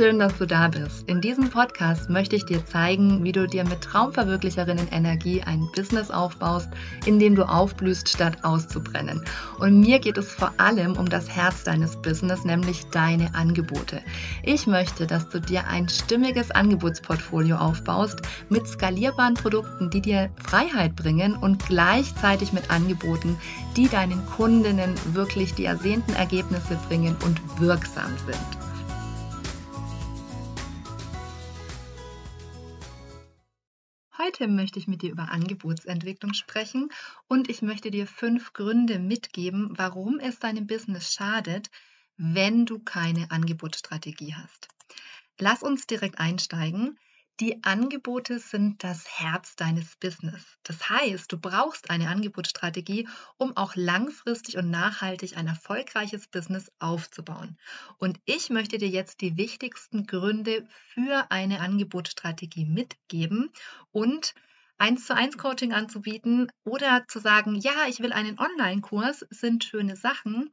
schön, dass du da bist. In diesem Podcast möchte ich dir zeigen, wie du dir mit Traumverwirklicherinnen Energie ein Business aufbaust, in dem du aufblühst, statt auszubrennen. Und mir geht es vor allem um das Herz deines Business, nämlich deine Angebote. Ich möchte, dass du dir ein stimmiges Angebotsportfolio aufbaust mit skalierbaren Produkten, die dir Freiheit bringen und gleichzeitig mit Angeboten, die deinen Kundinnen wirklich die ersehnten Ergebnisse bringen und wirksam sind. Heute möchte ich mit dir über Angebotsentwicklung sprechen und ich möchte dir fünf Gründe mitgeben, warum es deinem Business schadet, wenn du keine Angebotsstrategie hast. Lass uns direkt einsteigen. Die Angebote sind das Herz deines Business. Das heißt, du brauchst eine Angebotsstrategie, um auch langfristig und nachhaltig ein erfolgreiches Business aufzubauen. Und ich möchte dir jetzt die wichtigsten Gründe für eine Angebotsstrategie mitgeben und eins zu eins Coaching anzubieten oder zu sagen, ja, ich will einen Online-Kurs, sind schöne Sachen.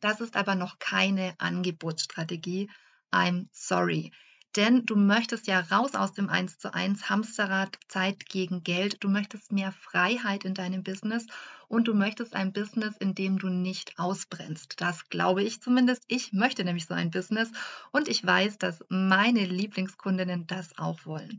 Das ist aber noch keine Angebotsstrategie. I'm sorry. Denn du möchtest ja raus aus dem 1 zu 1 Hamsterrad Zeit gegen Geld. Du möchtest mehr Freiheit in deinem Business und du möchtest ein Business, in dem du nicht ausbrennst. Das glaube ich zumindest. Ich möchte nämlich so ein Business und ich weiß, dass meine Lieblingskundinnen das auch wollen.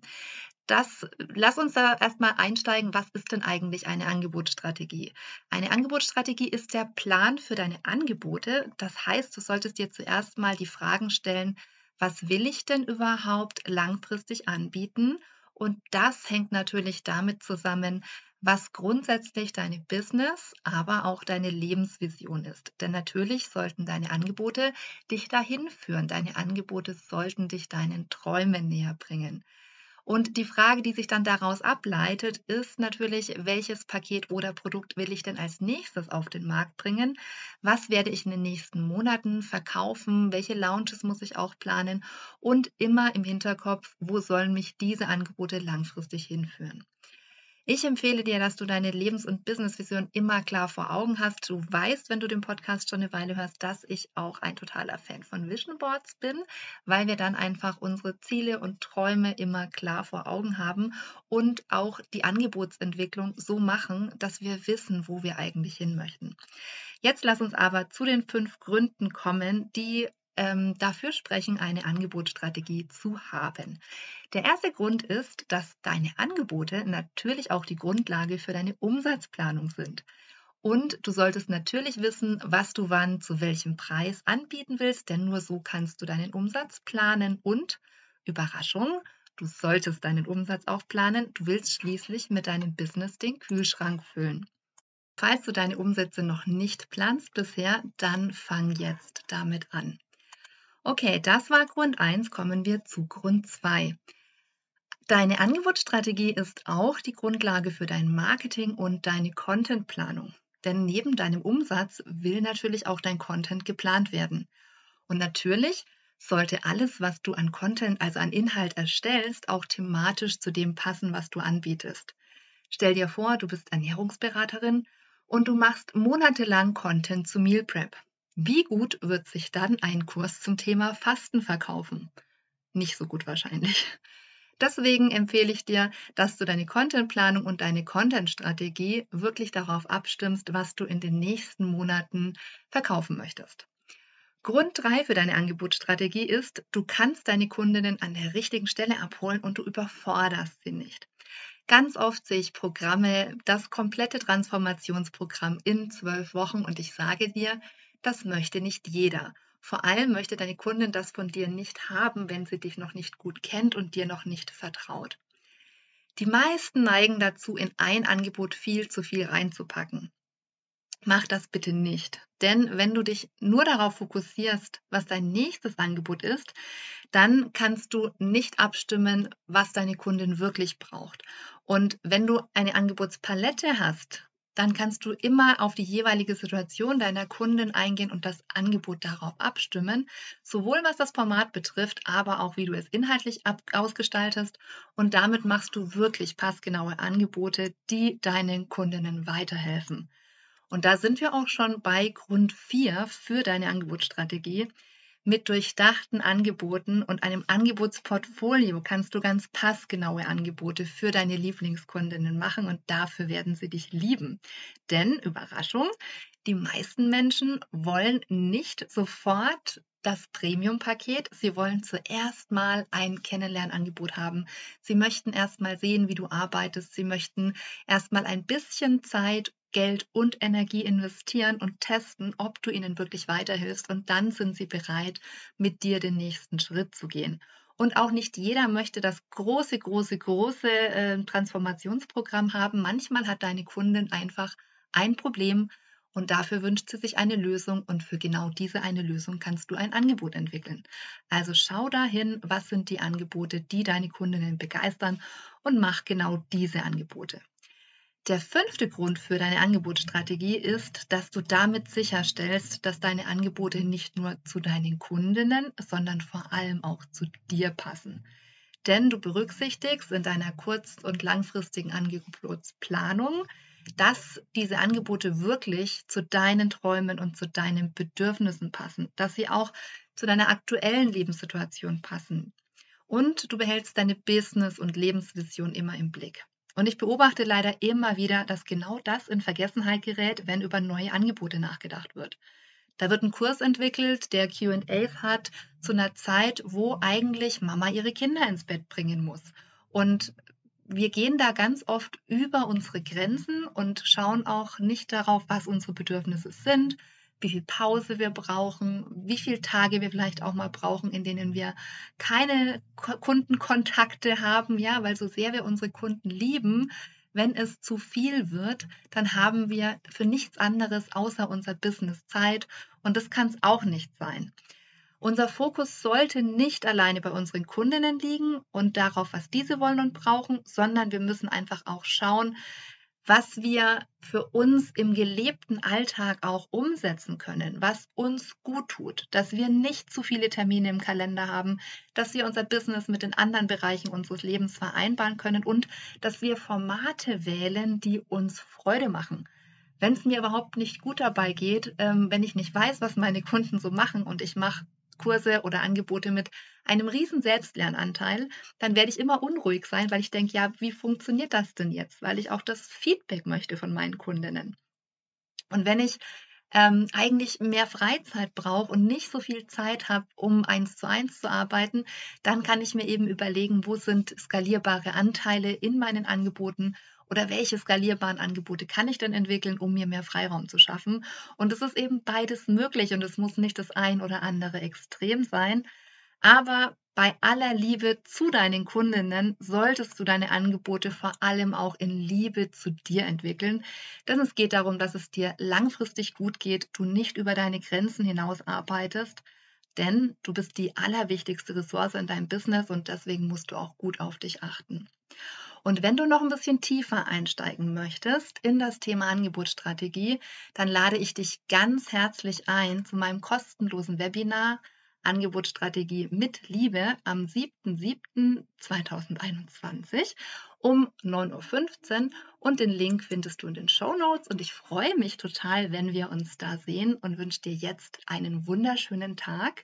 Das, lass uns da erstmal einsteigen. Was ist denn eigentlich eine Angebotsstrategie? Eine Angebotsstrategie ist der Plan für deine Angebote. Das heißt, du solltest dir zuerst mal die Fragen stellen, was will ich denn überhaupt langfristig anbieten? Und das hängt natürlich damit zusammen, was grundsätzlich deine Business, aber auch deine Lebensvision ist. Denn natürlich sollten deine Angebote dich dahin führen. Deine Angebote sollten dich deinen Träumen näher bringen. Und die Frage, die sich dann daraus ableitet, ist natürlich, welches Paket oder Produkt will ich denn als nächstes auf den Markt bringen? Was werde ich in den nächsten Monaten verkaufen? Welche Launches muss ich auch planen? Und immer im Hinterkopf, wo sollen mich diese Angebote langfristig hinführen? Ich empfehle dir, dass du deine Lebens- und Businessvision immer klar vor Augen hast. Du weißt, wenn du den Podcast schon eine Weile hörst, dass ich auch ein totaler Fan von Vision Boards bin, weil wir dann einfach unsere Ziele und Träume immer klar vor Augen haben und auch die Angebotsentwicklung so machen, dass wir wissen, wo wir eigentlich hin möchten. Jetzt lass uns aber zu den fünf Gründen kommen, die ähm, dafür sprechen, eine Angebotsstrategie zu haben. Der erste Grund ist, dass deine Angebote natürlich auch die Grundlage für deine Umsatzplanung sind. Und du solltest natürlich wissen, was du wann zu welchem Preis anbieten willst, denn nur so kannst du deinen Umsatz planen und Überraschung, du solltest deinen Umsatz auch planen, du willst schließlich mit deinem Business den Kühlschrank füllen. Falls du deine Umsätze noch nicht planst bisher, dann fang jetzt damit an. Okay, das war Grund 1, kommen wir zu Grund 2. Deine Angebotsstrategie ist auch die Grundlage für dein Marketing und deine Contentplanung. Denn neben deinem Umsatz will natürlich auch dein Content geplant werden. Und natürlich sollte alles, was du an Content, also an Inhalt erstellst, auch thematisch zu dem passen, was du anbietest. Stell dir vor, du bist Ernährungsberaterin und du machst monatelang Content zu Meal Prep. Wie gut wird sich dann ein Kurs zum Thema Fasten verkaufen? Nicht so gut wahrscheinlich. Deswegen empfehle ich dir, dass du deine Contentplanung und deine Contentstrategie wirklich darauf abstimmst, was du in den nächsten Monaten verkaufen möchtest. Grund 3 für deine Angebotsstrategie ist, du kannst deine Kundinnen an der richtigen Stelle abholen und du überforderst sie nicht. Ganz oft sehe ich Programme, das komplette Transformationsprogramm in zwölf Wochen und ich sage dir, das möchte nicht jeder. Vor allem möchte deine Kundin das von dir nicht haben, wenn sie dich noch nicht gut kennt und dir noch nicht vertraut. Die meisten neigen dazu, in ein Angebot viel zu viel reinzupacken. Mach das bitte nicht. Denn wenn du dich nur darauf fokussierst, was dein nächstes Angebot ist, dann kannst du nicht abstimmen, was deine Kundin wirklich braucht. Und wenn du eine Angebotspalette hast, dann kannst du immer auf die jeweilige Situation deiner Kunden eingehen und das Angebot darauf abstimmen, sowohl was das Format betrifft, aber auch wie du es inhaltlich ausgestaltest. Und damit machst du wirklich passgenaue Angebote, die deinen Kundinnen weiterhelfen. Und da sind wir auch schon bei Grund 4 für deine Angebotsstrategie. Mit durchdachten Angeboten und einem Angebotsportfolio kannst du ganz passgenaue Angebote für deine Lieblingskundinnen machen und dafür werden sie dich lieben. Denn, Überraschung, die meisten Menschen wollen nicht sofort das Premium-Paket. Sie wollen zuerst mal ein Kennenlernangebot haben. Sie möchten erst mal sehen, wie du arbeitest. Sie möchten erst mal ein bisschen Zeit Geld und Energie investieren und testen, ob du ihnen wirklich weiterhilfst. Und dann sind sie bereit, mit dir den nächsten Schritt zu gehen. Und auch nicht jeder möchte das große, große, große äh, Transformationsprogramm haben. Manchmal hat deine Kundin einfach ein Problem und dafür wünscht sie sich eine Lösung und für genau diese eine Lösung kannst du ein Angebot entwickeln. Also schau dahin, was sind die Angebote, die deine Kundinnen begeistern und mach genau diese Angebote. Der fünfte Grund für deine Angebotsstrategie ist, dass du damit sicherstellst, dass deine Angebote nicht nur zu deinen Kundinnen, sondern vor allem auch zu dir passen. Denn du berücksichtigst in deiner kurz- und langfristigen Angebotsplanung, dass diese Angebote wirklich zu deinen Träumen und zu deinen Bedürfnissen passen, dass sie auch zu deiner aktuellen Lebenssituation passen. Und du behältst deine Business- und Lebensvision immer im Blick. Und ich beobachte leider immer wieder, dass genau das in Vergessenheit gerät, wenn über neue Angebote nachgedacht wird. Da wird ein Kurs entwickelt, der QAs hat, zu einer Zeit, wo eigentlich Mama ihre Kinder ins Bett bringen muss. Und wir gehen da ganz oft über unsere Grenzen und schauen auch nicht darauf, was unsere Bedürfnisse sind, wie viel Pause wir brauchen, wie viele Tage wir vielleicht auch mal brauchen, in denen wir keine Kundenkontakte haben, ja, weil so sehr wir unsere Kunden lieben, wenn es zu viel wird, dann haben wir für nichts anderes außer unser Business Zeit und das kann es auch nicht sein. Unser Fokus sollte nicht alleine bei unseren Kundinnen liegen und darauf, was diese wollen und brauchen, sondern wir müssen einfach auch schauen, was wir für uns im gelebten Alltag auch umsetzen können, was uns gut tut, dass wir nicht zu viele Termine im Kalender haben, dass wir unser Business mit den anderen Bereichen unseres Lebens vereinbaren können und dass wir Formate wählen, die uns Freude machen. Wenn es mir überhaupt nicht gut dabei geht, ähm, wenn ich nicht weiß, was meine Kunden so machen und ich mache Kurse oder Angebote mit einem riesen Selbstlernanteil, dann werde ich immer unruhig sein, weil ich denke, ja, wie funktioniert das denn jetzt? Weil ich auch das Feedback möchte von meinen Kundinnen. Und wenn ich ähm, eigentlich mehr Freizeit brauche und nicht so viel Zeit habe, um eins zu eins zu arbeiten, dann kann ich mir eben überlegen, wo sind skalierbare Anteile in meinen Angeboten oder welche skalierbaren Angebote kann ich denn entwickeln, um mir mehr Freiraum zu schaffen. Und es ist eben beides möglich und es muss nicht das ein oder andere Extrem sein. Aber bei aller Liebe zu deinen Kundinnen solltest du deine Angebote vor allem auch in Liebe zu dir entwickeln. Denn es geht darum, dass es dir langfristig gut geht, du nicht über deine Grenzen hinaus arbeitest, denn du bist die allerwichtigste Ressource in deinem Business und deswegen musst du auch gut auf dich achten. Und wenn du noch ein bisschen tiefer einsteigen möchtest in das Thema Angebotsstrategie, dann lade ich dich ganz herzlich ein zu meinem kostenlosen Webinar Angebotsstrategie mit Liebe am 7.7.2021 um 9.15 Uhr und den Link findest du in den Show Notes. Und ich freue mich total, wenn wir uns da sehen und wünsche dir jetzt einen wunderschönen Tag.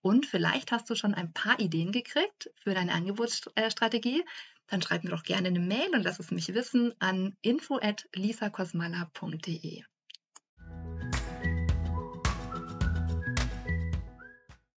Und vielleicht hast du schon ein paar Ideen gekriegt für deine Angebotsstrategie. Dann schreib mir doch gerne eine Mail und lass es mich wissen an info@lisakosmala.de.